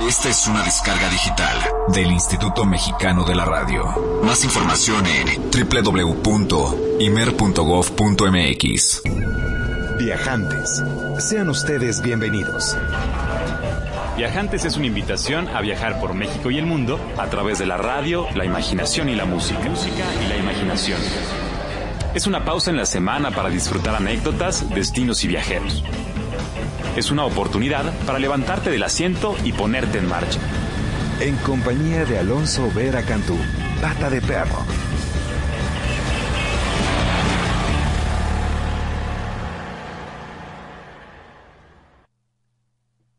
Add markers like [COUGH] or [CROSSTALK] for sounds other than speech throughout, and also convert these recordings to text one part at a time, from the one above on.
Esta es una descarga digital del Instituto Mexicano de la Radio. Más información en www.imer.gov.mx. Viajantes, sean ustedes bienvenidos. Viajantes es una invitación a viajar por México y el mundo a través de la radio, la imaginación y la música. Música y la imaginación. Es una pausa en la semana para disfrutar anécdotas, destinos y viajeros. Es una oportunidad para levantarte del asiento y ponerte en marcha. En compañía de Alonso Vera Cantú, Pata de Perro.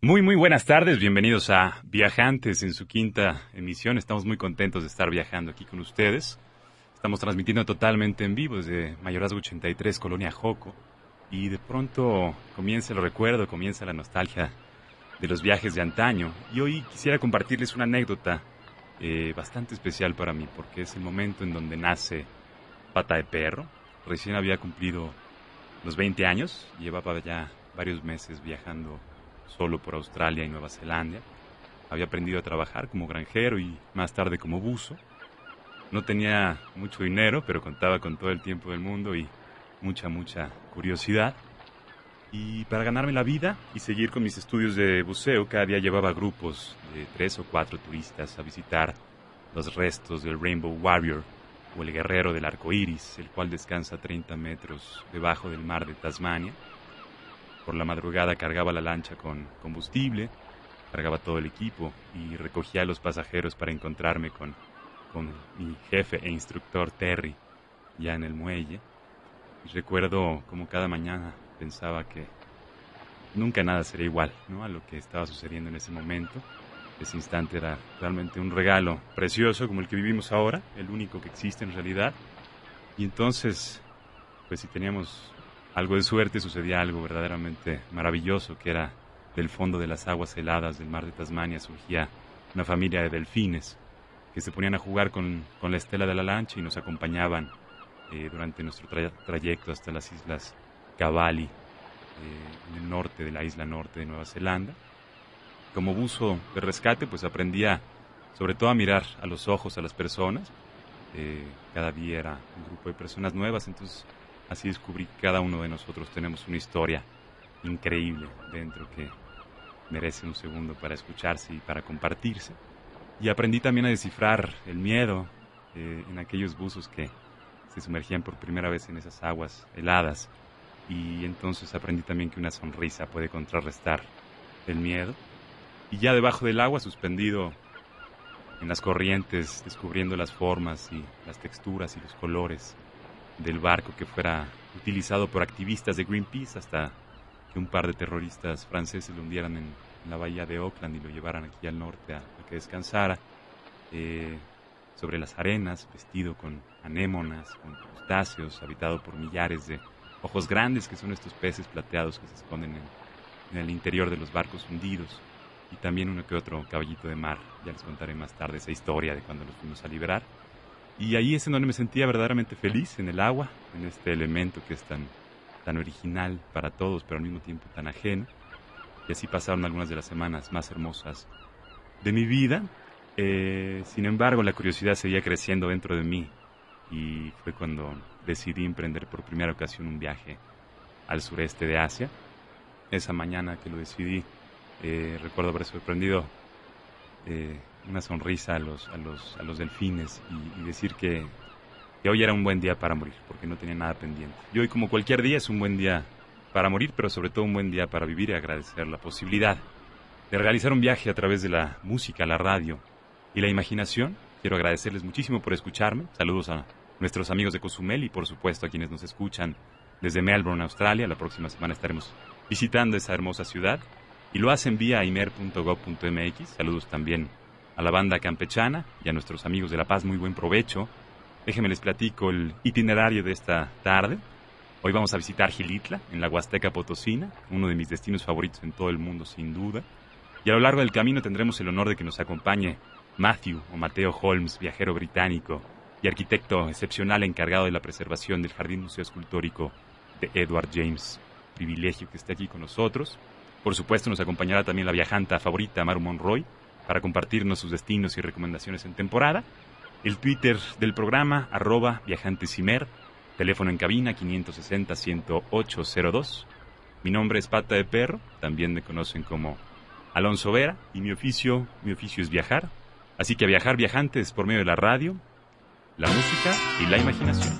Muy, muy buenas tardes. Bienvenidos a Viajantes en su quinta emisión. Estamos muy contentos de estar viajando aquí con ustedes. Estamos transmitiendo totalmente en vivo desde Mayorazgo 83, Colonia Joco. Y de pronto comienza el recuerdo, comienza la nostalgia de los viajes de antaño. Y hoy quisiera compartirles una anécdota eh, bastante especial para mí, porque es el momento en donde nace Pata de Perro. Recién había cumplido los 20 años, llevaba ya varios meses viajando solo por Australia y Nueva Zelanda. Había aprendido a trabajar como granjero y más tarde como buzo. No tenía mucho dinero, pero contaba con todo el tiempo del mundo y mucha, mucha curiosidad. Y para ganarme la vida y seguir con mis estudios de buceo, cada día llevaba grupos de tres o cuatro turistas a visitar los restos del Rainbow Warrior o el guerrero del arco iris, el cual descansa a 30 metros debajo del mar de Tasmania por la madrugada cargaba la lancha con combustible, cargaba todo el equipo y recogía a los pasajeros para encontrarme con, con mi jefe e instructor Terry ya en el muelle. Recuerdo como cada mañana pensaba que nunca nada sería igual ¿no? a lo que estaba sucediendo en ese momento. Ese instante era realmente un regalo precioso como el que vivimos ahora, el único que existe en realidad. Y entonces, pues si teníamos algo de suerte sucedía algo verdaderamente maravilloso, que era del fondo de las aguas heladas del mar de Tasmania surgía una familia de delfines que se ponían a jugar con, la estela de la lancha y nos acompañaban eh, durante nuestro trayecto hasta las islas Cavalli, eh, en el norte de la isla norte de Nueva Zelanda. Como buzo de rescate, pues aprendía sobre todo a mirar a los ojos a las personas. Eh, cada día era un grupo de personas nuevas, entonces Así descubrí que cada uno de nosotros tenemos una historia increíble dentro que merece un segundo para escucharse y para compartirse. Y aprendí también a descifrar el miedo en aquellos buzos que se sumergían por primera vez en esas aguas heladas. Y entonces aprendí también que una sonrisa puede contrarrestar el miedo. Y ya debajo del agua, suspendido en las corrientes, descubriendo las formas y las texturas y los colores del barco que fuera utilizado por activistas de Greenpeace hasta que un par de terroristas franceses lo hundieran en, la bahía de Oakland y lo llevaran aquí al norte a, que descansara. Eh, sobre las arenas, vestido con anémonas, con crustáceos, habitado por millares de ojos grandes que son estos peces plateados que se esconden en, el interior de los barcos hundidos y también uno que otro caballito de mar. Ya les contaré más tarde esa historia de cuando los fuimos a liberar. Y ahí es en donde me sentía verdaderamente feliz, en el agua, en este elemento que es tan, tan original para todos, pero al mismo tiempo tan ajeno. Y así pasaron algunas de las semanas más hermosas de mi vida. Eh, sin embargo, la curiosidad seguía creciendo dentro de mí y fue cuando decidí emprender por primera ocasión un viaje al sureste de Asia. Esa mañana que lo decidí, eh, recuerdo haber sorprendido eh, una sonrisa a los, a los, a los delfines y, decir que, que, hoy era un buen día para morir, porque no tenía nada pendiente. Y hoy, como cualquier día, es un buen día para morir, pero sobre todo un buen día para vivir y agradecer la posibilidad de realizar un viaje a través de la música, la radio y la imaginación. Quiero agradecerles muchísimo por escucharme. Saludos a nuestros amigos de Cozumel y por supuesto a quienes nos escuchan desde Melbourne, Australia. La próxima semana estaremos visitando esa hermosa ciudad y lo hacen vía imer.gov.mx. Saludos también a la banda campechana y a nuestros amigos de La Paz, muy buen provecho. Déjenme les platico el itinerario de esta tarde. Hoy vamos a visitar Gilitla, en la Huasteca Potosina, uno de mis destinos favoritos en todo el mundo, sin duda. Y a lo largo del camino tendremos el honor de que nos acompañe Matthew o Mateo Holmes, viajero británico y arquitecto excepcional encargado de la preservación del Jardín Museo Escultórico de Edward James. Privilegio que esté aquí con nosotros. Por supuesto, nos acompañará también la viajanta favorita, Maru Monroy, para compartirnos sus destinos y recomendaciones en temporada. El Twitter del programa, arroba viajantesimer, teléfono en cabina 560-10802. Mi nombre es Pata de Perro, también me conocen como Alonso Vera, y mi oficio, mi oficio es viajar. Así que viajar viajantes por medio de la radio, la música y la imaginación.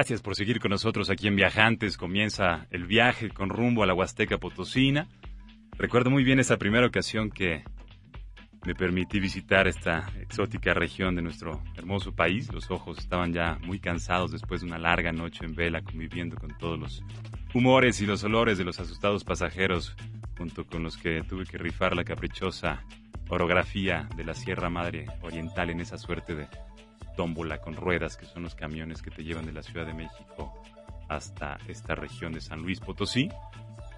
Gracias por seguir con nosotros aquí en Viajantes. Comienza el viaje con rumbo a la Huasteca Potosina. Recuerdo muy bien esa primera ocasión que me permití visitar esta exótica región de nuestro hermoso país. Los ojos estaban ya muy cansados después de una larga noche en vela conviviendo con todos los humores y los olores de los asustados pasajeros, junto con los que tuve que rifar la caprichosa orografía de la Sierra Madre Oriental en esa suerte de tómbola con ruedas, que son los camiones que te llevan de la Ciudad de México hasta esta región de San Luis Potosí,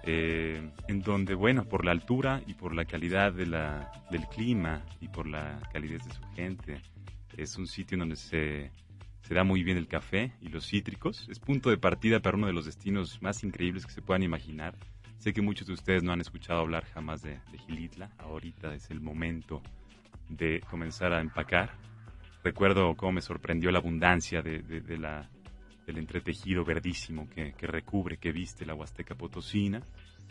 eh, en donde, bueno, por la altura y por la calidad de la, del clima y por la calidez de su gente, es un sitio donde se, se da muy bien el café y los cítricos. Es punto de partida para uno de los destinos más increíbles que se puedan imaginar. Sé que muchos de ustedes no han escuchado hablar jamás de, de Gilitla. Ahorita es el momento de comenzar a empacar Recuerdo cómo me sorprendió la abundancia de, la, del entretejido verdísimo que, recubre, que viste la Huasteca Potosina.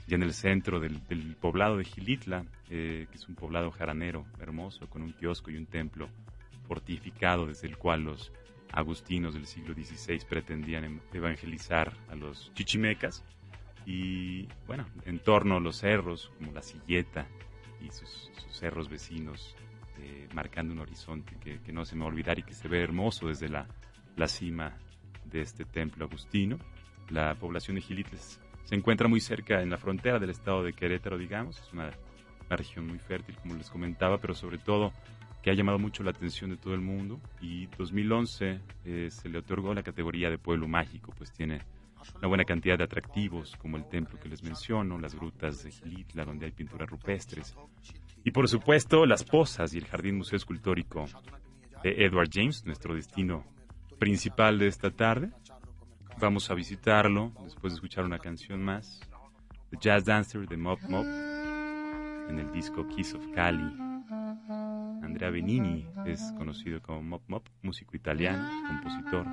Y en el centro del, poblado de Gilitla, eh, que es un poblado jaranero hermoso, con un kiosco y un templo fortificado desde el cual los agustinos del siglo XVI pretendían em, evangelizar a los chichimecas. Y bueno, en torno a los cerros, como la Silleta y sus cerros vecinos, eh, marcando un horizonte que, no se me va a olvidar y que se ve hermoso desde la, cima de este templo agustino. La población de Gilitles se encuentra muy cerca en la frontera del estado de Querétaro, digamos. Es una, región muy fértil, como les comentaba, pero sobre todo que ha llamado mucho la atención de todo el mundo. Y 2011 eh, se le otorgó la categoría de pueblo mágico, pues tiene una buena cantidad de atractivos, como el templo que les menciono, las grutas de Gilitla, donde hay pinturas rupestres, Y por supuesto, las posas y el Jardín Museo Escultórico de Edward James, nuestro destino principal de esta tarde. Vamos a visitarlo después de escuchar una canción más. The Jazz Dancer de Mop Mop en el disco Kiss of Cali. Andrea Benini es conocido como Mop Mop, músico italiano, compositor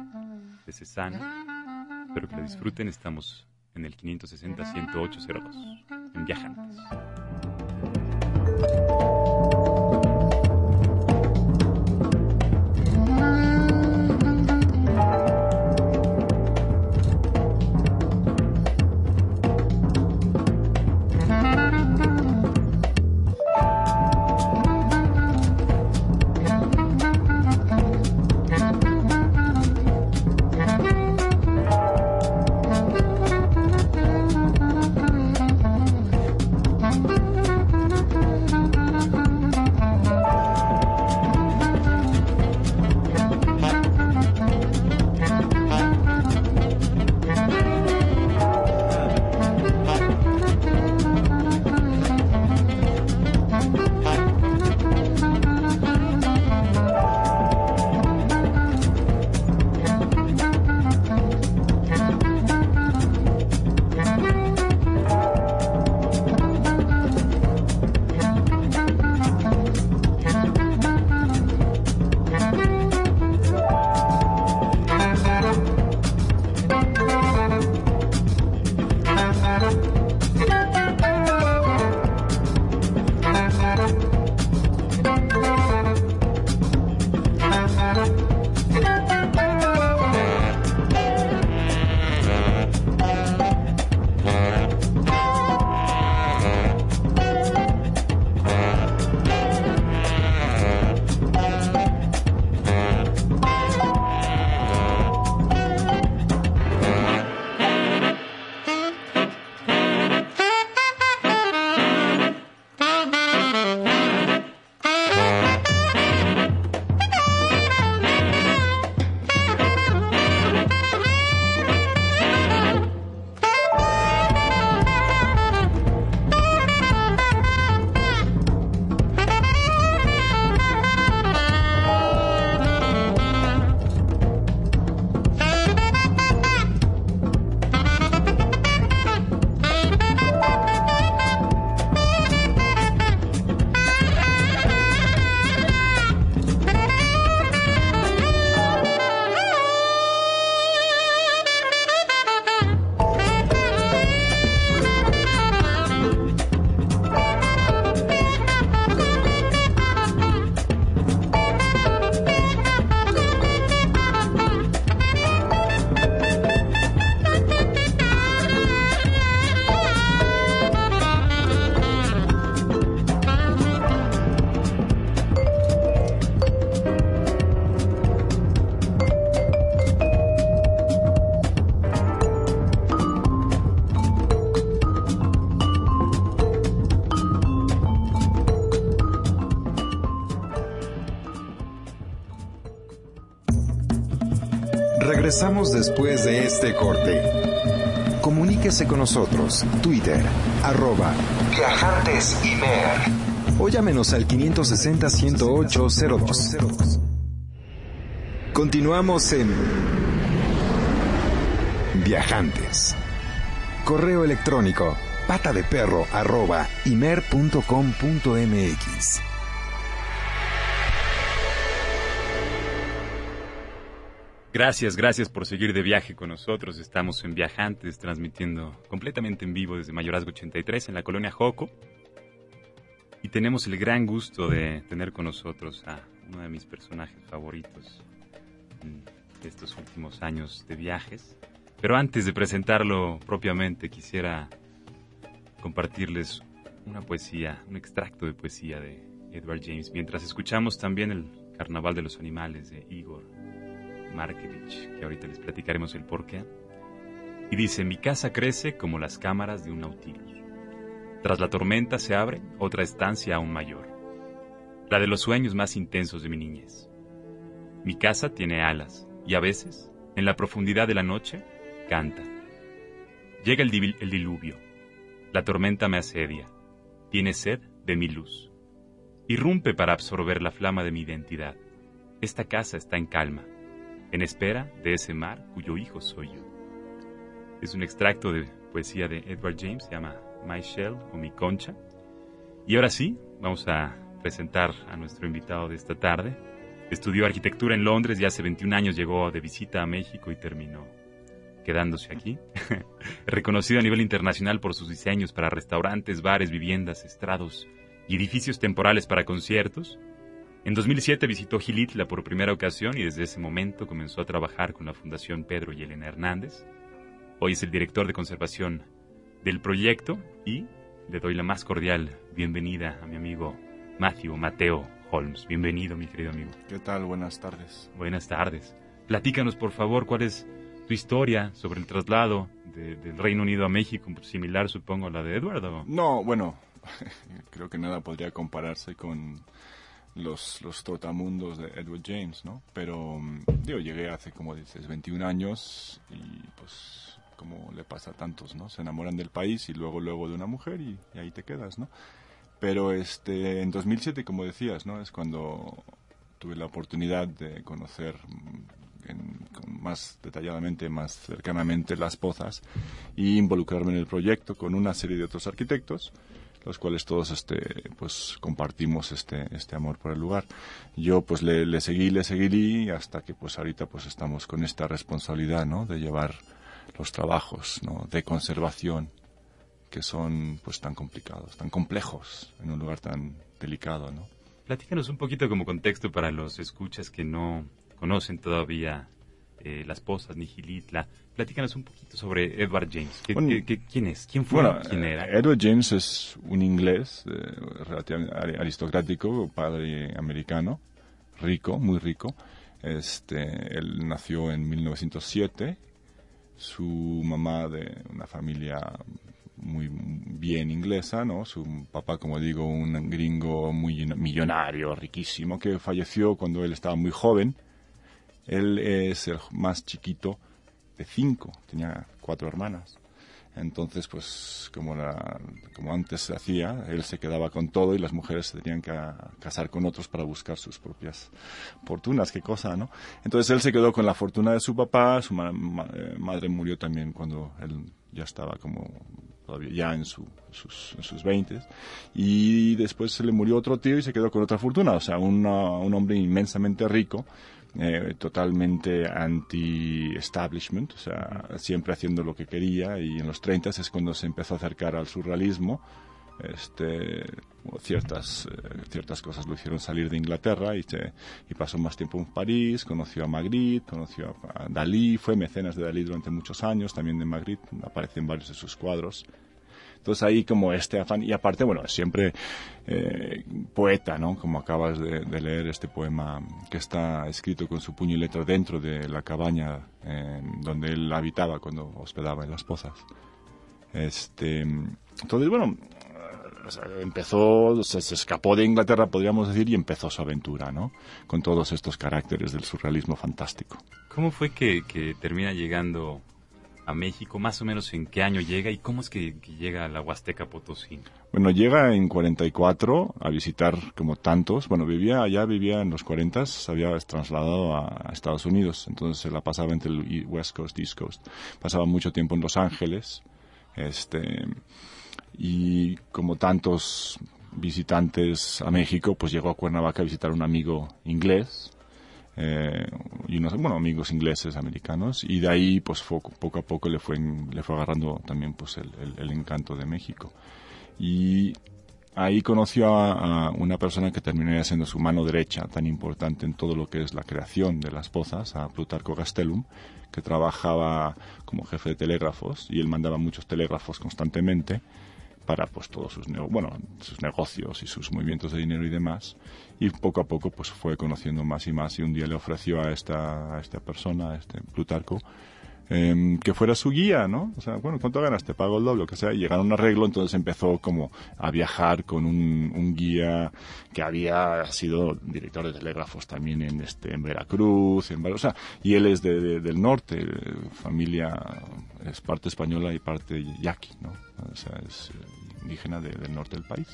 de Cesana. Espero que lo disfruten. Estamos en el 560-10802 en Viajantes. うん。Después de este corte. Comuníquese con nosotros. Twitter, arroba Viajantes O llámenos al 560-10802. Continuamos en Viajantes. Correo electrónico pata de perro arroba imer.com.mx. Gracias, gracias por seguir de viaje con nosotros. Estamos en Viajantes, transmitiendo completamente en vivo desde Mayorazgo 83 en la colonia Joco. Y tenemos el gran gusto de tener con nosotros a uno de mis personajes favoritos en estos últimos años de viajes. Pero antes de presentarlo propiamente, quisiera compartirles una poesía, un extracto de poesía de Edward James, mientras escuchamos también el Carnaval de los Animales de Igor Markevich, que ahorita les platicaremos el porqué. Y dice, mi casa crece como las cámaras de un Nautilus. Tras la tormenta se abre otra estancia aún mayor, la de los sueños más intensos de mi niñez. Mi casa tiene alas y a veces, en la profundidad de la noche, canta. Llega el, el diluvio, la tormenta me asedia, tiene sed de mi luz. irrumpe para absorber la flama de mi identidad. Esta casa está en calma, en espera de ese mar cuyo hijo soy yo. Es un extracto de poesía de Edward James, se llama My Shell o Mi Concha. Y ahora sí, vamos a presentar a nuestro invitado de esta tarde. Estudió arquitectura en Londres y hace 21 años llegó de visita a México y terminó quedándose aquí. [LAUGHS] Reconocido a nivel internacional por sus diseños para restaurantes, bares, viviendas, estrados y edificios temporales para conciertos. En 2007 visitó Gilitla por primera ocasión y desde ese momento comenzó a trabajar con la Fundación Pedro y Elena Hernández. Hoy es el director de conservación del proyecto y le doy la más cordial bienvenida a mi amigo Matthew Mateo Holmes. Bienvenido, mi querido amigo. ¿Qué tal? Buenas tardes. Buenas tardes. Platícanos, por favor, cuál es tu historia sobre el traslado del Reino Unido a México, similar, supongo, a la de Eduardo. No, bueno, [LAUGHS] creo que nada podría compararse con los, los trotamundos de Edward James, ¿no? Pero, mm, digo, llegué hace, como dices, 21 años y pues como le pasa a tantos, ¿no? Se enamoran del país y luego, luego de una mujer y, ahí te quedas, ¿no? Pero este, en 2007, como decías, ¿no? Es cuando tuve la oportunidad de conocer más detalladamente, más cercanamente las pozas y involucrarme en el proyecto con una serie de otros arquitectos los cuales todos este pues compartimos este este amor por el lugar yo pues le, seguí le seguí hasta que pues ahorita pues estamos con esta responsabilidad no de llevar los trabajos de conservación que son pues tan complicados, tan complejos en un lugar tan delicado, ¿no? Platícanos un poquito como contexto para los escuchas que no conocen todavía eh, las posas ni Gilitla. Platícanos un poquito sobre Edward James. quién es? ¿Quién fue? ¿Quién era? Edward James es un inglés eh, relativamente aristocrático, padre americano, rico, muy rico. Este, él nació en 1907 su mamá de una familia muy bien inglesa, ¿no? Su papá, como digo, un gringo muy millonario, riquísimo, que falleció cuando él estaba muy joven. Él es el más chiquito de cinco, tenía cuatro hermanas. Entonces, pues como, como antes se hacía, él se quedaba con todo y las mujeres se tenían que casar con otros para buscar sus propias fortunas, qué cosa, ¿no? Entonces él se quedó con la fortuna de su papá, su eh, madre murió también cuando él ya estaba como todavía ya en, sus, en sus 20 y después se le murió otro tío y se quedó con otra fortuna, o sea, un hombre inmensamente rico eh, totalmente anti-establishment, o sea, siempre haciendo lo que quería y en los 30 es cuando se empezó a acercar al surrealismo. Este, ciertas, eh, ciertas cosas lo hicieron salir de Inglaterra y, y pasó más tiempo en París, conoció a Magritte, conoció a Dalí, fue mecenas de Dalí durante muchos años, también de Magritte, aparecen varios de sus cuadros. Entonces ahí como este afán, y aparte, bueno, siempre eh, poeta, ¿no? Como acabas de, leer este poema que está escrito con su puño y letra dentro de la cabaña donde él habitaba cuando hospedaba en las pozas. Este, entonces, bueno, empezó, se, escapó de Inglaterra, podríamos decir, y empezó su aventura, ¿no? Con todos estos caracteres del surrealismo fantástico. ¿Cómo fue que, que termina llegando México, más o menos en qué año llega y cómo es que, llega a la Huasteca Potosí. Bueno, llega en 44 a visitar como tantos. Bueno, vivía allá, vivía en los 40, se había trasladado a, Estados Unidos, entonces se la pasaba entre el West Coast, East Coast. Pasaba mucho tiempo en Los Ángeles, este, y como tantos visitantes a México, pues llegó a Cuernavaca a visitar a un amigo inglés eh, y unos bueno, amigos ingleses, americanos, y de ahí pues poco a poco le fue, le fue agarrando también pues el, encanto de México. Y ahí conoció a, una persona que terminaría siendo su mano derecha, tan importante en todo lo que es la creación de las pozas, a Plutarco Gastelum, que trabajaba como jefe de telégrafos y él mandaba muchos telégrafos constantemente para pues todos sus bueno sus negocios y sus movimientos de dinero y demás y poco a poco pues fue conociendo más y más y un día le ofreció a esta a esta persona a este Plutarco em, que fuera su guía, ¿no? O sea, bueno, ¿cuánto ganas? Te pago el doble, que sea. Llegaron a un arreglo, entonces empezó como a viajar con un, un guía que había sido director de telégrafos también en este en Veracruz, en o sea, y él es de, del norte, familia es parte española y parte yaqui, ¿no? O sea, es indígena del norte del país.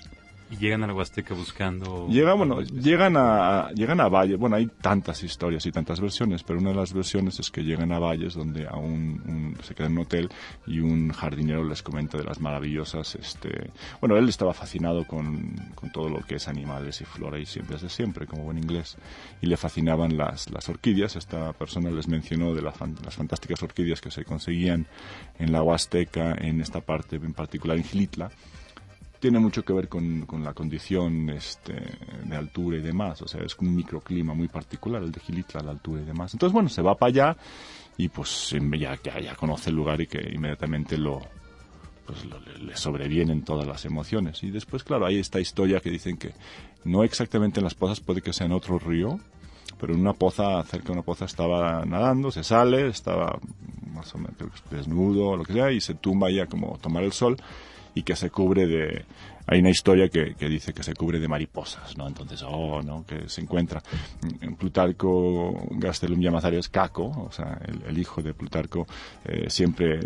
Y llegan a la Huasteca buscando... Llegan, bueno, llegan a, llegan a Valles. Bueno, hay tantas historias y tantas versiones, pero una de las versiones es que llegan a Valles donde a un, se quedan en un hotel y un jardinero les comenta de las maravillosas... este Bueno, él estaba fascinado con, con todo lo que es animales y flora y siempre desde siempre, como buen inglés. Y le fascinaban las, las orquídeas. Esta persona les mencionó de las, las fantásticas orquídeas que se conseguían en la Huasteca, en esta parte en particular en Gilitla tiene mucho que ver con, con, la condición este, de altura y demás. O sea, es un microclima muy particular, el de Gilitla, la altura y demás. Entonces, bueno, se va para allá y pues ya, ya, ya conoce el lugar y que inmediatamente lo, pues le sobrevienen todas las emociones. Y después, claro, hay esta historia que dicen que no exactamente en las pozas, puede que sea en otro río, pero en una poza, cerca de una poza estaba nadando, se sale, estaba más o menos desnudo lo que sea, y se tumba ya como tomar el sol y que se cubre de... Hay una historia que, que dice que se cubre de mariposas, ¿no? Entonces, oh, ¿no? Que se encuentra. En Plutarco Gastelum Llamazares Caco, o sea, el, hijo de Plutarco, eh, siempre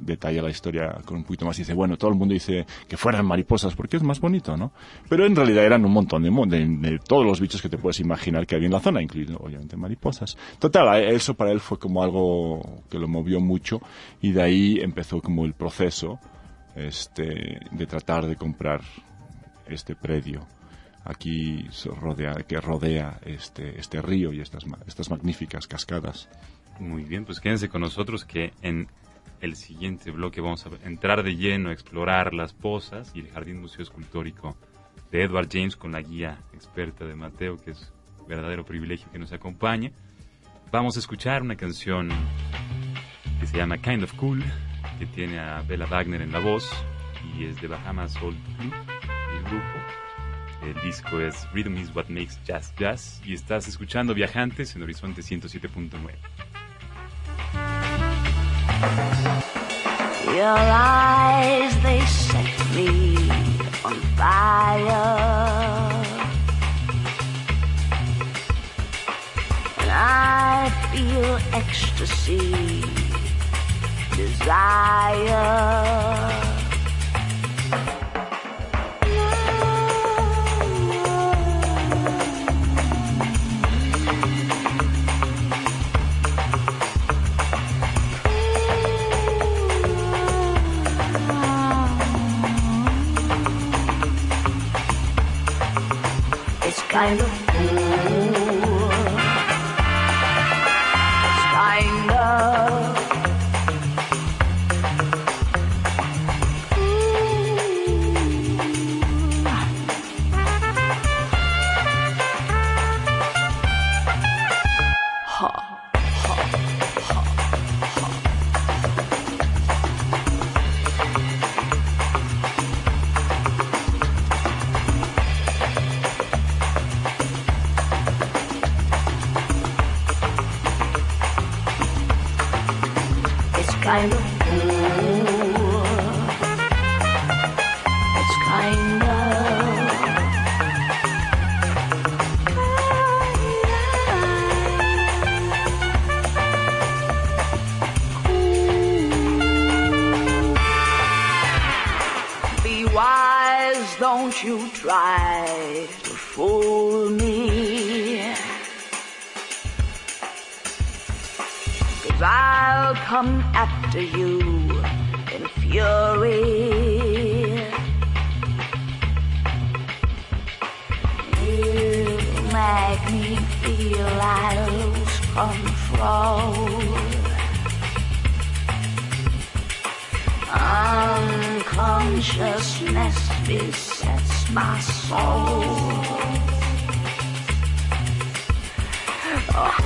detalla la historia con un poquito más y dice, bueno, todo el mundo dice que fueran mariposas porque es más bonito, ¿no? Pero en realidad eran un montón de, de, todos los bichos que te puedes imaginar que había en la zona, incluido, obviamente, mariposas. Total, eso para él fue como algo que lo movió mucho y de ahí empezó como el proceso este, de tratar de comprar este predio aquí que rodea este, este río y estas, estas magníficas cascadas. Muy bien, pues quédense con nosotros que en el siguiente bloque vamos a entrar de lleno a explorar las pozas y el Jardín Museo Escultórico de Edward James con la guía experta de Mateo, que es un verdadero privilegio que nos acompañe. Vamos a escuchar una canción que se llama Kind of Cool que tiene a Bella Wagner en la voz y es de Bahamas Old Club, el grupo. El disco es Rhythm is What Makes Jazz Jazz y estás escuchando Viajantes en Horizonte 107.9. Your eyes, they set me on fire. And I feel ecstasy. It's kind of Don't you try to fool me. Cause I'll come after you in fury. You make me feel I lose control. unconsciousness is my soul. Oh.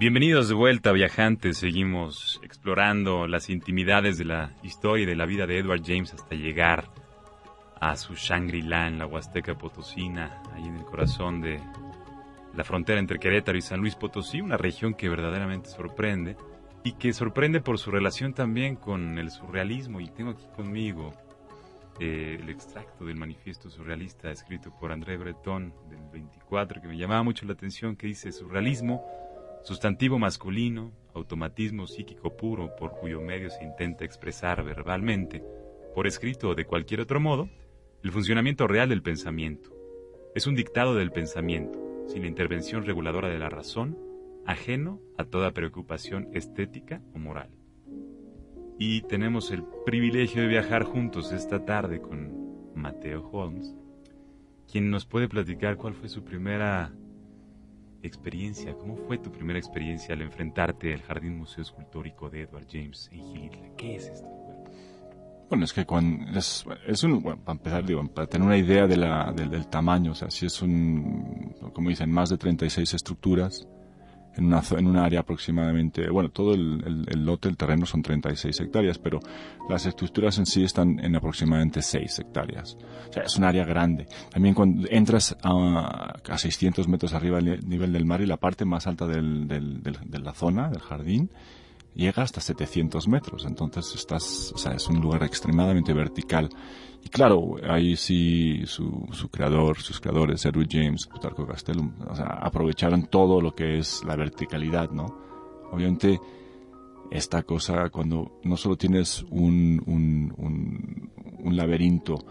Bienvenidos de vuelta, viajantes. Seguimos explorando las intimidades de la historia y de la vida de Edward James hasta llegar a su Shangri-La en la Huasteca Potosina, ahí en el corazón de la frontera entre Querétaro y San Luis Potosí, una región que verdaderamente sorprende y que sorprende por su relación también con el surrealismo. Y tengo aquí conmigo eh, el extracto del manifiesto surrealista escrito por André Breton del 24, que me llamaba mucho la atención, que dice surrealismo sustantivo masculino, automatismo psíquico puro por cuyo medio se intenta expresar verbalmente, por escrito o de cualquier otro modo, el funcionamiento real del pensamiento. Es un dictado del pensamiento, sin la intervención reguladora de la razón, ajeno a toda preocupación estética o moral. Y tenemos el privilegio de viajar juntos esta tarde con Mateo Holmes, quien nos puede platicar cuál fue su primera experiencia, ¿cómo fue tu primera experiencia al enfrentarte al Jardín Museo Escultórico de Edward James en Gilitla? ¿Qué es esto? Bueno, es que cuando es, un, bueno, para empezar, digo, para tener una idea de la, del, tamaño, o sea, si es un, como dicen, más de 36 estructuras, en una, en un área aproximadamente, bueno, todo el, el, lote, el terreno son 36 hectáreas, pero las estructuras en sí están en aproximadamente 6 hectáreas. O sea, es un área grande. También cuando entras a, a 600 metros arriba del nivel del mar y la parte más alta del, del, de la zona, del jardín, llega hasta 700 metros. Entonces estás, o sea, es un lugar extremadamente vertical. Y claro, ahí sí su, su creador, sus creadores, Edward James, Plutarco Castellum, o sea, aprovecharon todo lo que es la verticalidad, ¿no? Obviamente, esta cosa, cuando no solo tienes un, un, un, un laberinto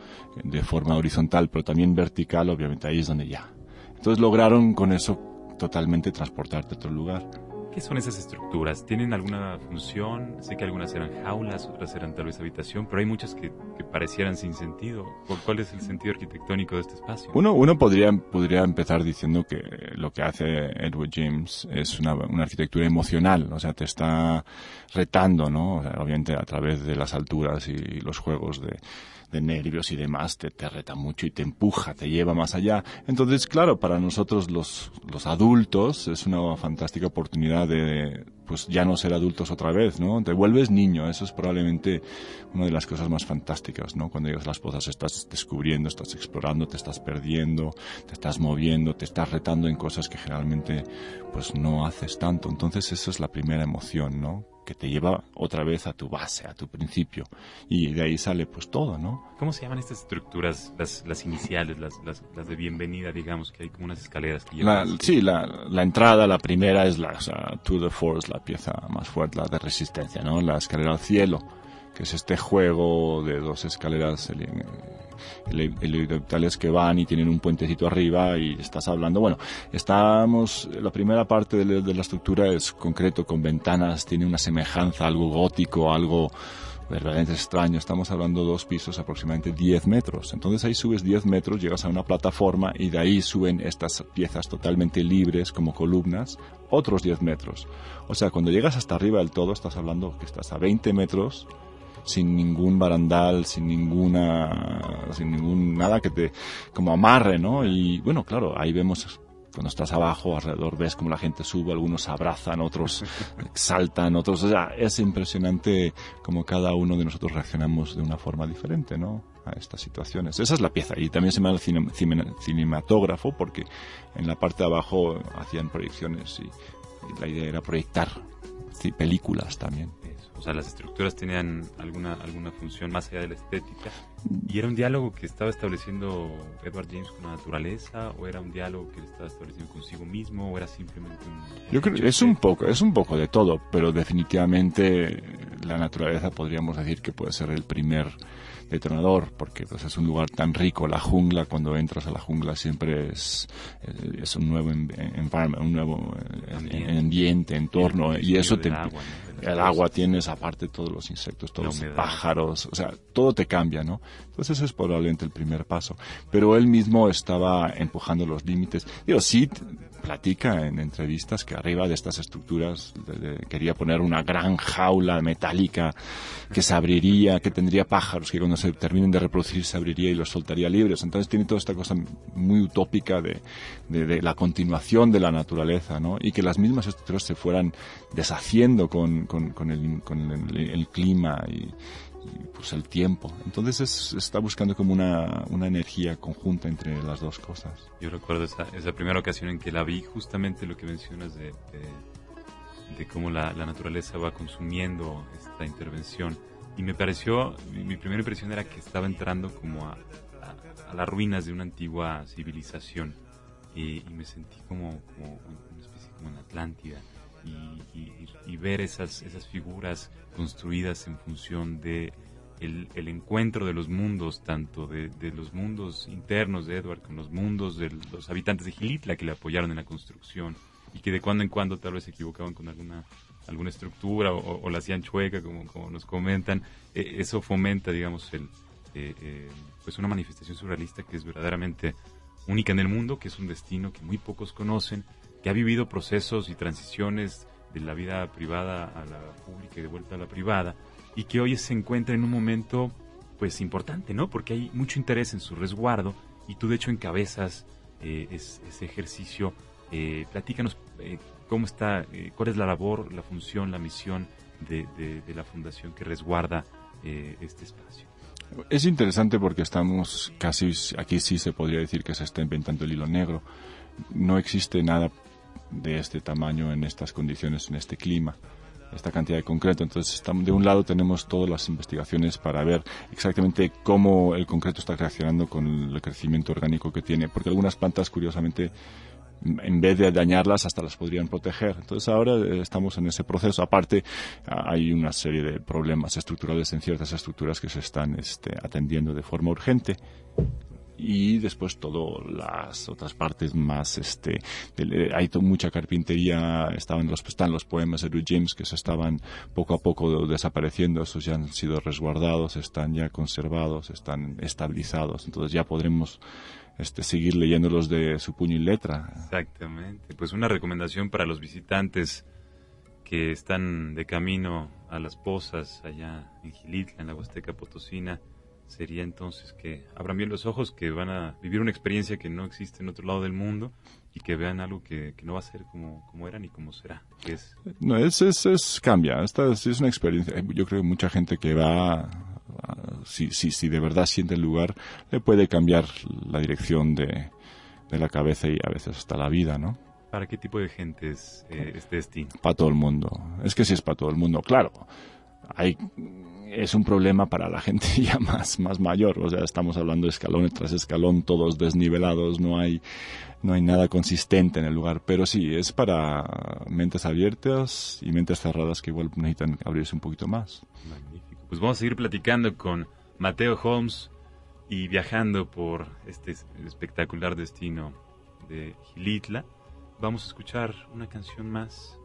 de forma horizontal, pero también vertical, obviamente ahí es donde ya. Entonces lograron con eso totalmente transportarte a otro lugar. ¿Qué son esas estructuras? ¿Tienen alguna función? Sé que algunas eran jaulas, otras eran tal vez habitación, pero hay muchas que, que parecieran sin sentido. ¿Cuál es el sentido arquitectónico de este espacio? Uno, uno podría, podría empezar diciendo que lo que hace Edward James es una, una arquitectura emocional, o sea, te está retando, ¿no? O sea, obviamente a través de las alturas y los juegos de, de nervios y demás, te, te reta mucho y te empuja, te lleva más allá. Entonces, claro, para nosotros los, los adultos es una fantástica oportunidad de, pues ya no ser adultos otra vez, ¿no? Te vuelves niño, eso es probablemente una de las cosas más fantásticas, ¿no? Cuando llegas las pozas estás descubriendo, estás explorando, te estás perdiendo, te estás moviendo, te estás retando en cosas que generalmente pues no haces tanto. Entonces esa es la primera emoción, ¿no? Que te lleva otra vez a tu base, a tu principio. Y de ahí sale pues todo, ¿no? ¿Cómo se llaman estas estructuras, las, las iniciales, las, las, las, de bienvenida, digamos, que hay como unas escaleras que la, Sí, la, la, entrada, la primera es la o sea, to the force, la pieza más fuerte, la de resistencia, ¿no? La escalera al cielo, que es este juego de dos escaleras helicópteros que van y tienen un puentecito arriba y estás hablando. Bueno, estamos, la primera parte de de la estructura es concreto, con ventanas, tiene una semejanza, algo gótico, algo verdaderamente extraño. Estamos hablando dos pisos aproximadamente 10 metros. Entonces ahí subes 10 metros, llegas a una plataforma y de ahí suben estas piezas totalmente libres como columnas, otros 10 metros. O sea, cuando llegas hasta arriba del todo, estás hablando que estás a 20 metros sin ningún barandal, sin ninguna, sin ningún nada que te como amarre, ¿no? Y bueno, claro, ahí vemos cuando estás abajo, alrededor ves como la gente sube, algunos abrazan, otros [LAUGHS] saltan, otros, o sea, es impresionante como cada uno de nosotros reaccionamos de una forma diferente, ¿no? A estas situaciones. Esa es la pieza. Y también se llama el cine, cine, cinematógrafo porque en la parte de abajo hacían proyecciones y, y la idea era proyectar películas también. O sea, las estructuras tenían alguna, alguna función más allá de la estética. ¿Y era un diálogo que estaba estableciendo Edward James con la naturaleza? ¿O era un diálogo que estaba estableciendo consigo mismo? ¿O era simplemente un.? Yo creo que es un poco, es un poco de todo, pero definitivamente la naturaleza podríamos decir que puede ser el primer detonador, porque pues, es un lugar tan rico, la jungla, cuando entras a la jungla siempre es, es un nuevo environment, un nuevo eh, ambiente, entorno, y, eso te... el agua tienes aparte todos los insectos, todos los pájaros, o sea, todo te cambia, ¿no? Entonces ese es probablemente el primer paso. Pero él mismo estaba empujando los límites. Digo, sí, platica en entrevistas que arriba de estas estructuras quería poner una gran jaula metálica que se abriría, que tendría pájaros que cuando se terminen de reproducir se abriría y los soltaría libres. Entonces tiene toda esta cosa muy utópica de, la continuación de la naturaleza, ¿no? Y que las mismas estructuras se fueran deshaciendo con, el clima y, pues el tiempo. Entonces está buscando como una, una, energía conjunta entre las dos cosas. Yo recuerdo esa, esa, primera ocasión en que la vi, justamente lo que mencionas de, de, cómo la, la, naturaleza va consumiendo esta intervención. Y me pareció, mi, primera impresión era que estaba entrando como a, a, las ruinas de una antigua civilización. Y, me sentí como, como una especie como en Atlántida. Y, ver esas, esas figuras construidas en función de el, encuentro de los mundos, tanto de, los mundos internos de Edward con los mundos de los habitantes de Gilitla que le apoyaron en la construcción y que de cuando en cuando tal vez se equivocaban con alguna alguna estructura o, la hacían chueca, como, como nos comentan, eh, eso fomenta, digamos, el, eh, eh, pues una manifestación surrealista que es verdaderamente única en el mundo, que es un destino que muy pocos conocen, que ha vivido procesos y transiciones de la vida privada a la pública y de vuelta a la privada, y que hoy se encuentra en un momento pues importante, ¿no? Porque hay mucho interés en su resguardo y tú de hecho encabezas eh, ese ejercicio. Eh, platícanos eh, cómo está, cuál es la labor, la función, la misión de, de la fundación que resguarda este espacio. Es interesante porque estamos casi, aquí sí se podría decir que se está inventando el hilo negro. No existe nada de este tamaño en estas condiciones, en este clima esta cantidad de concreto. Entonces, de un lado tenemos todas las investigaciones para ver exactamente cómo el concreto está reaccionando con el crecimiento orgánico que tiene, porque algunas plantas, curiosamente, en vez de dañarlas, hasta las podrían proteger. Entonces ahora eh, estamos en ese proceso. Aparte, hay una serie de problemas estructurales en ciertas estructuras que se están este, atendiendo de forma urgente y después todas las otras partes más este hay mucha carpintería estaban los están los poemas de Louis James que se estaban poco a poco desapareciendo esos ya han sido resguardados están ya conservados están estabilizados entonces ya podremos este, seguir leyéndolos de su puño y letra. Exactamente. Pues una recomendación para los visitantes que están de camino a las pozas allá en Gilitla en la Huasteca Potosina sería entonces que abran bien los ojos, que van a vivir una experiencia que no existe en otro lado del mundo y que vean algo que, no va a ser como, como era ni como será. Que es... No, es, es, es cambia. Esta es, una experiencia. Yo creo que mucha gente que va, si, si, si de verdad siente el lugar, le puede cambiar la dirección de, de la cabeza y a veces hasta la vida, ¿no? ¿Para qué tipo de gente es eh, este destino? Para todo el mundo. Es que si es para todo el mundo, claro. Hay es un problema para la gente [LAUGHS] ya más, más mayor. O sea, estamos hablando de escalón tras escalón, todos desnivelados, no hay, no hay nada consistente en el lugar. Pero sí, es para mentes abiertas y mentes cerradas que igual necesitan abrirse un poquito más. Magnífico. Pues vamos a seguir platicando con Mateo Holmes y viajando por este espectacular destino de Gilitla. Vamos a escuchar una canción más.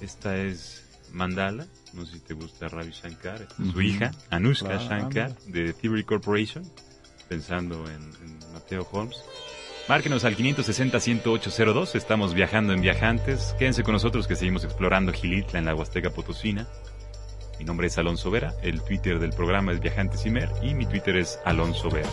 Esta es Mandala, no sé si te gusta Ravi Shankar, su hija, Anushka Shankar, de Theory Corporation, pensando en, Mateo Holmes. Márquenos al 560-10802, estamos viajando en Viajantes. Quédense con nosotros que seguimos explorando Gilitla en la Huasteca Potosina. Mi nombre es Alonso Vera, el Twitter del programa es Viajantes Imer y mi Twitter es Alonso Vera.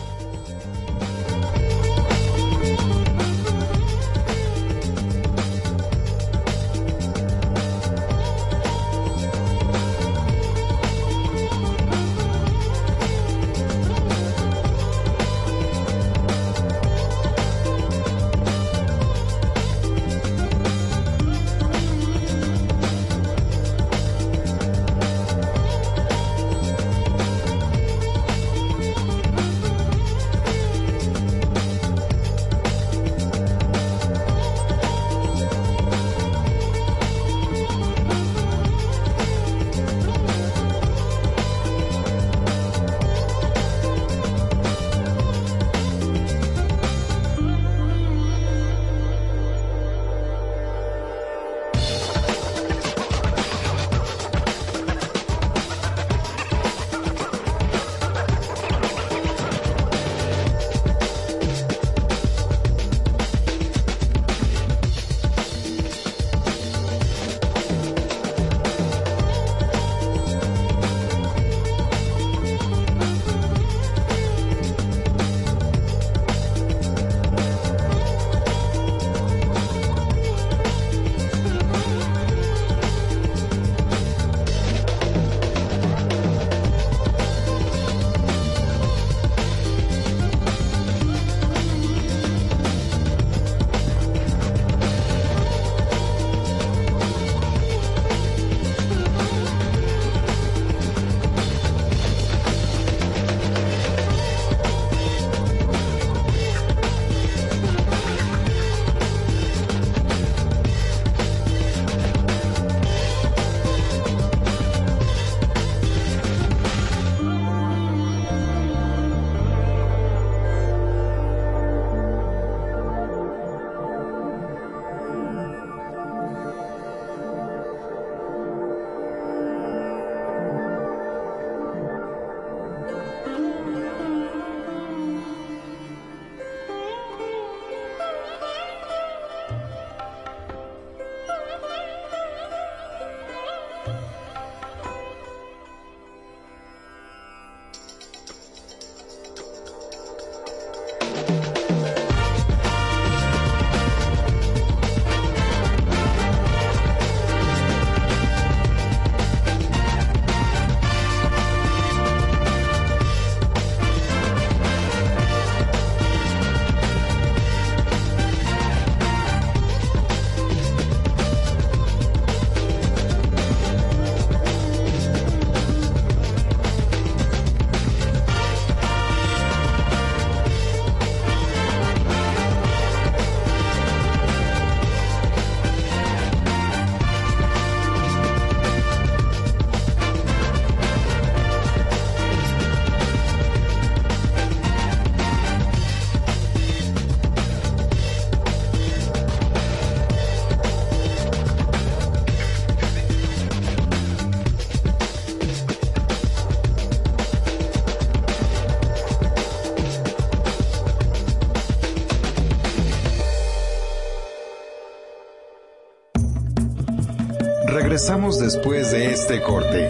Regresamos después de este corte.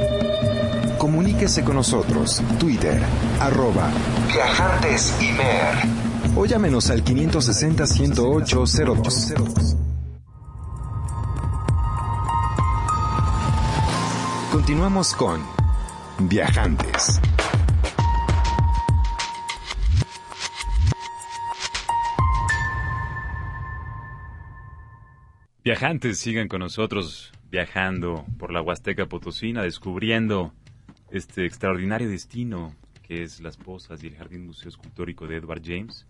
Comuníquese con nosotros. Twitter, arroba Viajantes y Mer. O llámenos al 560-108-02. Continuamos con Viajantes. Viajantes, sigan con nosotros viajando por la Huasteca Potosina, descubriendo este extraordinario destino que es Las Pozas y el Jardín Museo Escultórico de Edward James,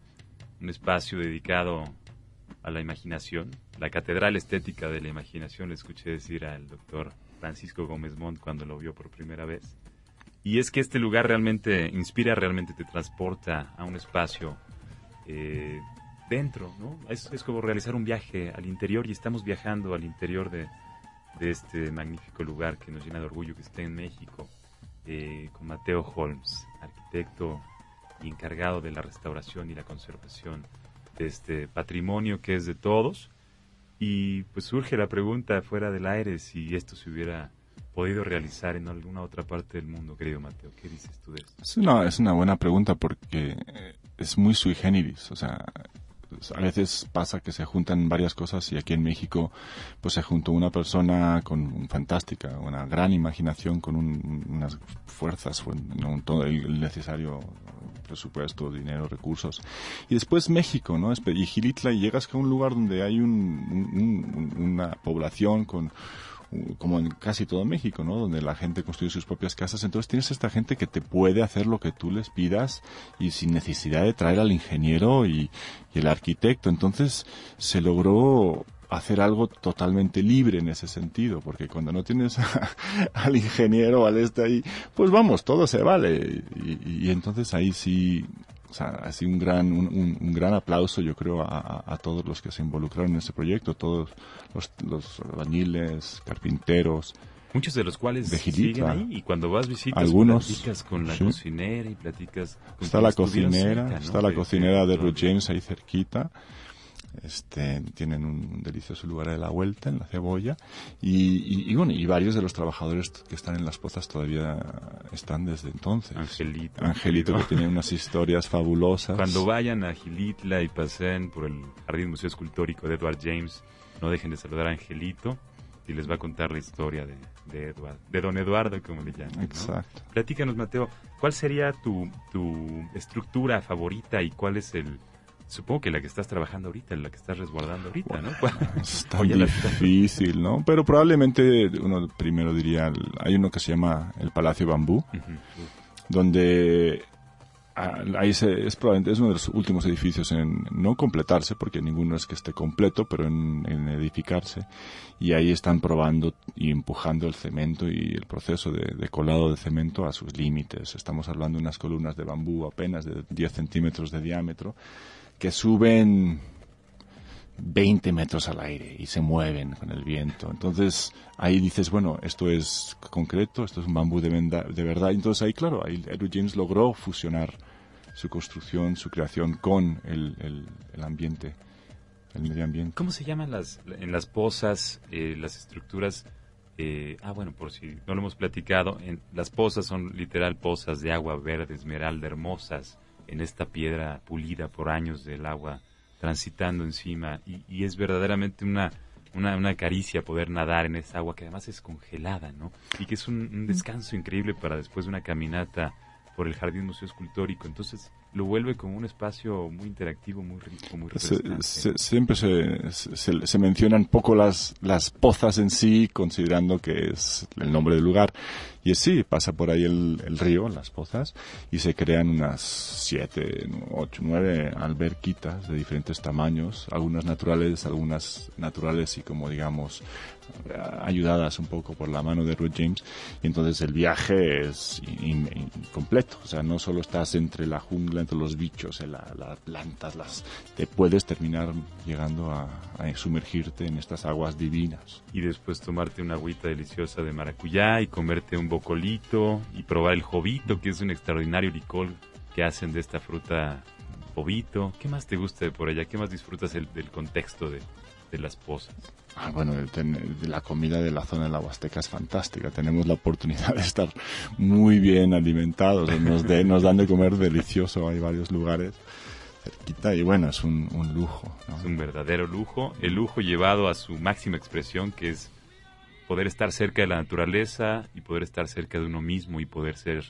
un espacio dedicado a la imaginación, la catedral estética de la imaginación, le escuché decir al doctor Francisco Gómez Montt cuando lo vio por primera vez. Y es que este lugar realmente inspira, realmente te transporta a un espacio eh, dentro, ¿no? Es, como realizar un viaje al interior y estamos viajando al interior de, este magnífico lugar que nos llena de orgullo que esté en México, eh, con Mateo Holmes, arquitecto y encargado de la restauración y la conservación de este patrimonio que es de todos. Y pues surge la pregunta fuera del aire si esto se hubiera podido realizar en alguna otra parte del mundo, querido Mateo. ¿Qué dices tú de esto? Es una, es una buena pregunta porque es muy sui generis. O sea, a veces pasa que se juntan varias cosas y aquí en México pues se juntó una persona con fantástica, una gran imaginación, con unas fuerzas, todo el necesario presupuesto, dinero, recursos. Y después México, ¿no? Y Gilitla y llegas a un lugar donde hay una población con como en casi todo México, ¿no? Donde la gente construye sus propias casas. Entonces tienes esta gente que te puede hacer lo que tú les pidas y sin necesidad de traer al ingeniero y, el arquitecto. Entonces se logró hacer algo totalmente libre en ese sentido, porque cuando no tienes [LAUGHS] al ingeniero, al este ahí, pues vamos, todo se vale. y, entonces ahí sí o sea, así un gran, un, gran aplauso, yo creo, a, todos los que se involucraron en ese proyecto, todos los, los albañiles, carpinteros. Muchos de los cuales siguen ahí y cuando vas visitas Algunos, platicas con la cocinera y platicas con Está la cocinera, está la cocinera de Ruth James ahí cerquita este, tienen un delicioso lugar de la vuelta en la cebolla y, y, bueno y varios de los trabajadores que están en las pozas todavía están desde entonces Angelito Angelito que tiene unas historias fabulosas cuando vayan a Gilitla y pasen por el Jardín Museo Escultórico de Edward James no dejen de saludar a Angelito y les va a contar la historia de, de, Edward, de don Eduardo, como le llaman. Exacto. Platícanos, Mateo, ¿cuál sería tu, tu estructura favorita y cuál es el, Supongo que la que estás trabajando ahorita, la que estás resguardando ahorita, ¿no? [LAUGHS] Está difícil, ¿no? Pero probablemente uno primero diría, hay uno que se llama el Palacio Bambú, donde ah, ahí se, es probablemente es uno de los últimos edificios en no completarse, porque ninguno es que esté completo, pero en, edificarse. Y ahí están probando y empujando el cemento y el proceso de, de colado de cemento a sus límites. Estamos hablando de unas columnas de bambú apenas de 10 centímetros de diámetro que suben 20 metros al aire y se mueven con el viento. Entonces ahí dices, bueno, esto es concreto, esto es un bambú de, verdad. Entonces ahí, claro, ahí Edward James logró fusionar su construcción, su creación con el, ambiente, el medio ambiente. ¿Cómo se llaman las, en las pozas, eh, las estructuras? Eh, ah, bueno, por si no lo hemos platicado, las pozas son literal pozas de agua verde, esmeralda, hermosas en esta piedra pulida por años del agua transitando encima y, es verdaderamente una, una, caricia poder nadar en esa agua que además es congelada, ¿no? Y que es un, descanso increíble para después de una caminata por el Jardín Museo Escultórico. Entonces lo vuelve como un espacio muy interactivo, muy rico, muy refrescante. siempre se, se, se, mencionan poco las, las pozas en sí, considerando que es el nombre del lugar. Y sí, pasa por ahí el, el río, las pozas, y se crean unas siete, ocho, nueve alberquitas de diferentes tamaños, algunas naturales, algunas naturales y como digamos ayudadas un poco por la mano de Ruth James y entonces el viaje es incompleto, o sea, no solo estás entre la jungla, los bichos, en las plantas, las, te puedes terminar llegando a, sumergirte en estas aguas divinas. Y después tomarte una agüita deliciosa de maracuyá y comerte un bocolito y probar el jovito, que es un extraordinario licor que hacen de esta fruta jovito. ¿Qué más te gusta de por allá? ¿Qué más disfrutas del contexto de, de las pozas? Ah, bueno, la comida de la zona de la Huasteca es fantástica. Tenemos la oportunidad de estar muy bien alimentados. Nos, nos dan de comer delicioso. Hay varios lugares cerquita y bueno, es un, lujo. Es un verdadero lujo. El lujo llevado a su máxima expresión, que es poder estar cerca de la naturaleza y poder estar cerca de uno mismo y poder ser,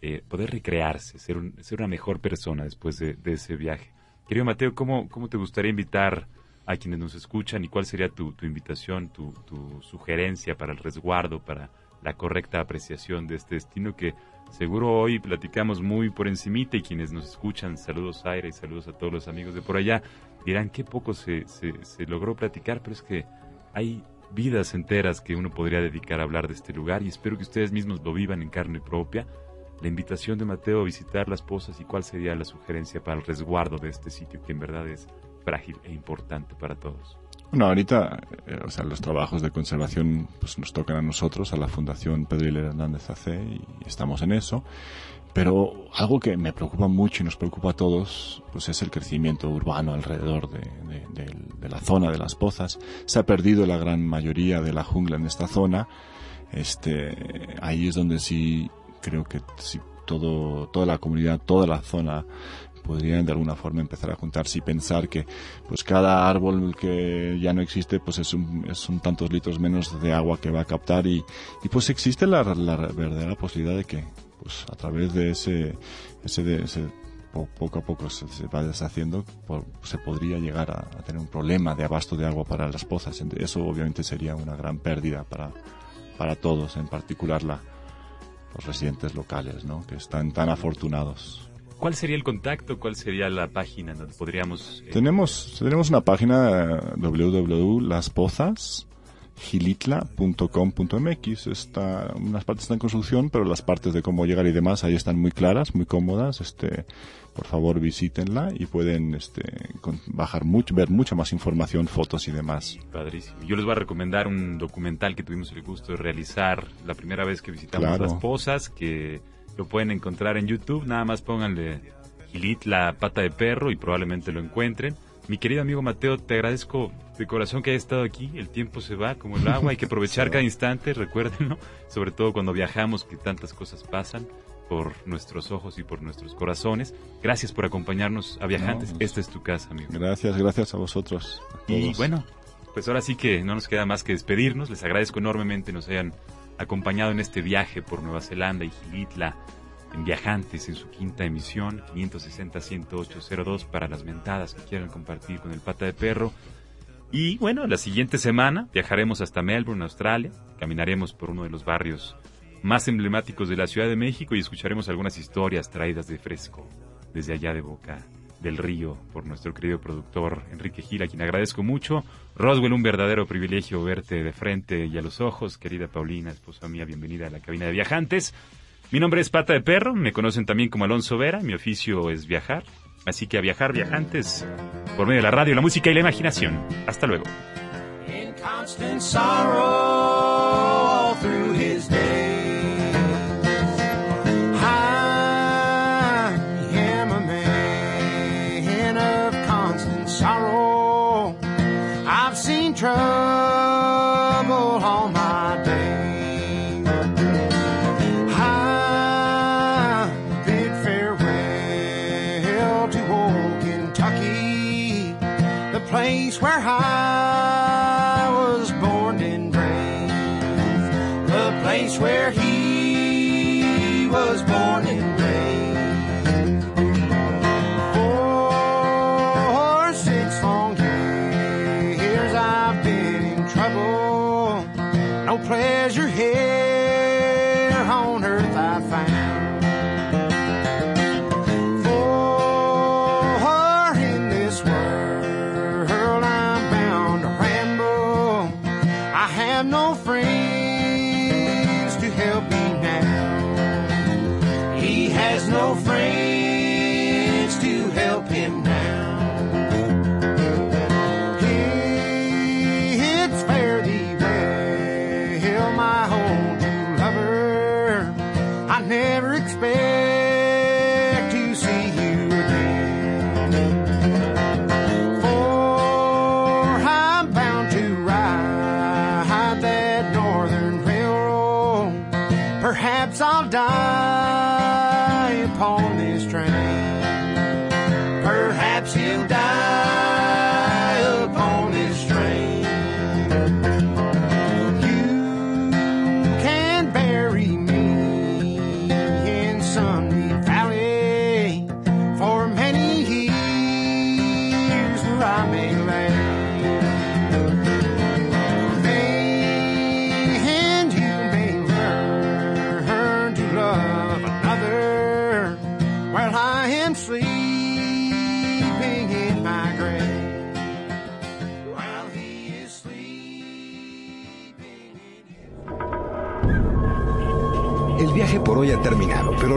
eh, poder recrearse, ser, ser una mejor persona después de, ese viaje. Querido Mateo, ¿cómo, ¿cómo te gustaría invitar a quienes nos escuchan y cuál sería tu, tu invitación, tu, sugerencia para el resguardo, para la correcta apreciación de este destino que seguro hoy platicamos muy por encimita y quienes nos escuchan, saludos Aire y saludos a todos los amigos de por allá, dirán qué poco se, se, se logró platicar, pero es que hay vidas enteras que uno podría dedicar a hablar de este lugar y espero que ustedes mismos lo vivan en carne propia. La invitación de Mateo a visitar las pozas y cuál sería la sugerencia para el resguardo de este sitio que en verdad es frágil e importante para todos. Bueno, ahorita, eh, o sea, los trabajos de conservación pues, nos tocan a nosotros, a la Fundación Pedro y Hernández AC, y estamos en eso. Pero algo que me preocupa mucho y nos preocupa a todos, pues es el crecimiento urbano alrededor de, la zona de las pozas. Se ha perdido la gran mayoría de la jungla en esta zona. Este, ahí es donde sí creo que si todo, toda la comunidad, toda la zona podrían de alguna forma empezar a juntarse y pensar que pues cada árbol que ya no existe pues es un, es un tantos litros menos de agua que va a captar y, y pues existe la, la verdadera posibilidad de que pues a través de ese, ese, de, ese poco a poco se, va deshaciendo, se podría llegar a, tener un problema de abasto de agua para las pozas. Eso obviamente sería una gran pérdida para, para todos, en particular la, los residentes locales, ¿no? que están tan afortunados. ¿Cuál sería el contacto? ¿Cuál sería la página donde podríamos...? Eh, tenemos, tenemos una página www.laspozasgilitla.com.mx. Está, unas partes están en construcción, pero las partes de cómo llegar y demás ahí están muy claras, muy cómodas. Este, por favor visítenla y pueden este, bajar mucho, ver mucha más información, fotos y demás. Padrísimo. Yo les voy a recomendar un documental que tuvimos el gusto de realizar la primera vez que visitamos las pozas, que lo pueden encontrar en YouTube, nada más pónganle Gilit la pata de perro y probablemente lo encuentren. Mi querido amigo Mateo, te agradezco de corazón que hayas estado aquí. El tiempo se va como el agua, hay que [LAUGHS] aprovechar cada instante, recuérdenlo, sobre todo cuando viajamos que tantas cosas pasan por nuestros ojos y por nuestros corazones. Gracias por acompañarnos a Viajantes. Esta es tu casa, amigo. Gracias, gracias a vosotros. y bueno, pues ahora sí que no nos queda más que despedirnos. Les agradezco enormemente nos hayan acompañado en este viaje por Nueva Zelanda y Gilitla en Viajantes en su quinta emisión 560-10802 para las mentadas que quieran compartir con el pata de perro. Y bueno, la siguiente semana viajaremos hasta Melbourne, Australia, caminaremos por uno de los barrios más emblemáticos de la Ciudad de México y escucharemos algunas historias traídas de fresco desde allá de Boca del Río por nuestro querido productor Enrique Gil, a quien agradezco mucho. Roswell, un verdadero privilegio verte de frente y a los ojos. Querida Paulina, esposa mía, bienvenida a la cabina de viajantes. Mi nombre es Pata de Perro, me conocen también como Alonso Vera, mi oficio es viajar. Así que a viajar viajantes por medio de la radio, la música y la imaginación. Hasta luego. perhaps never expect.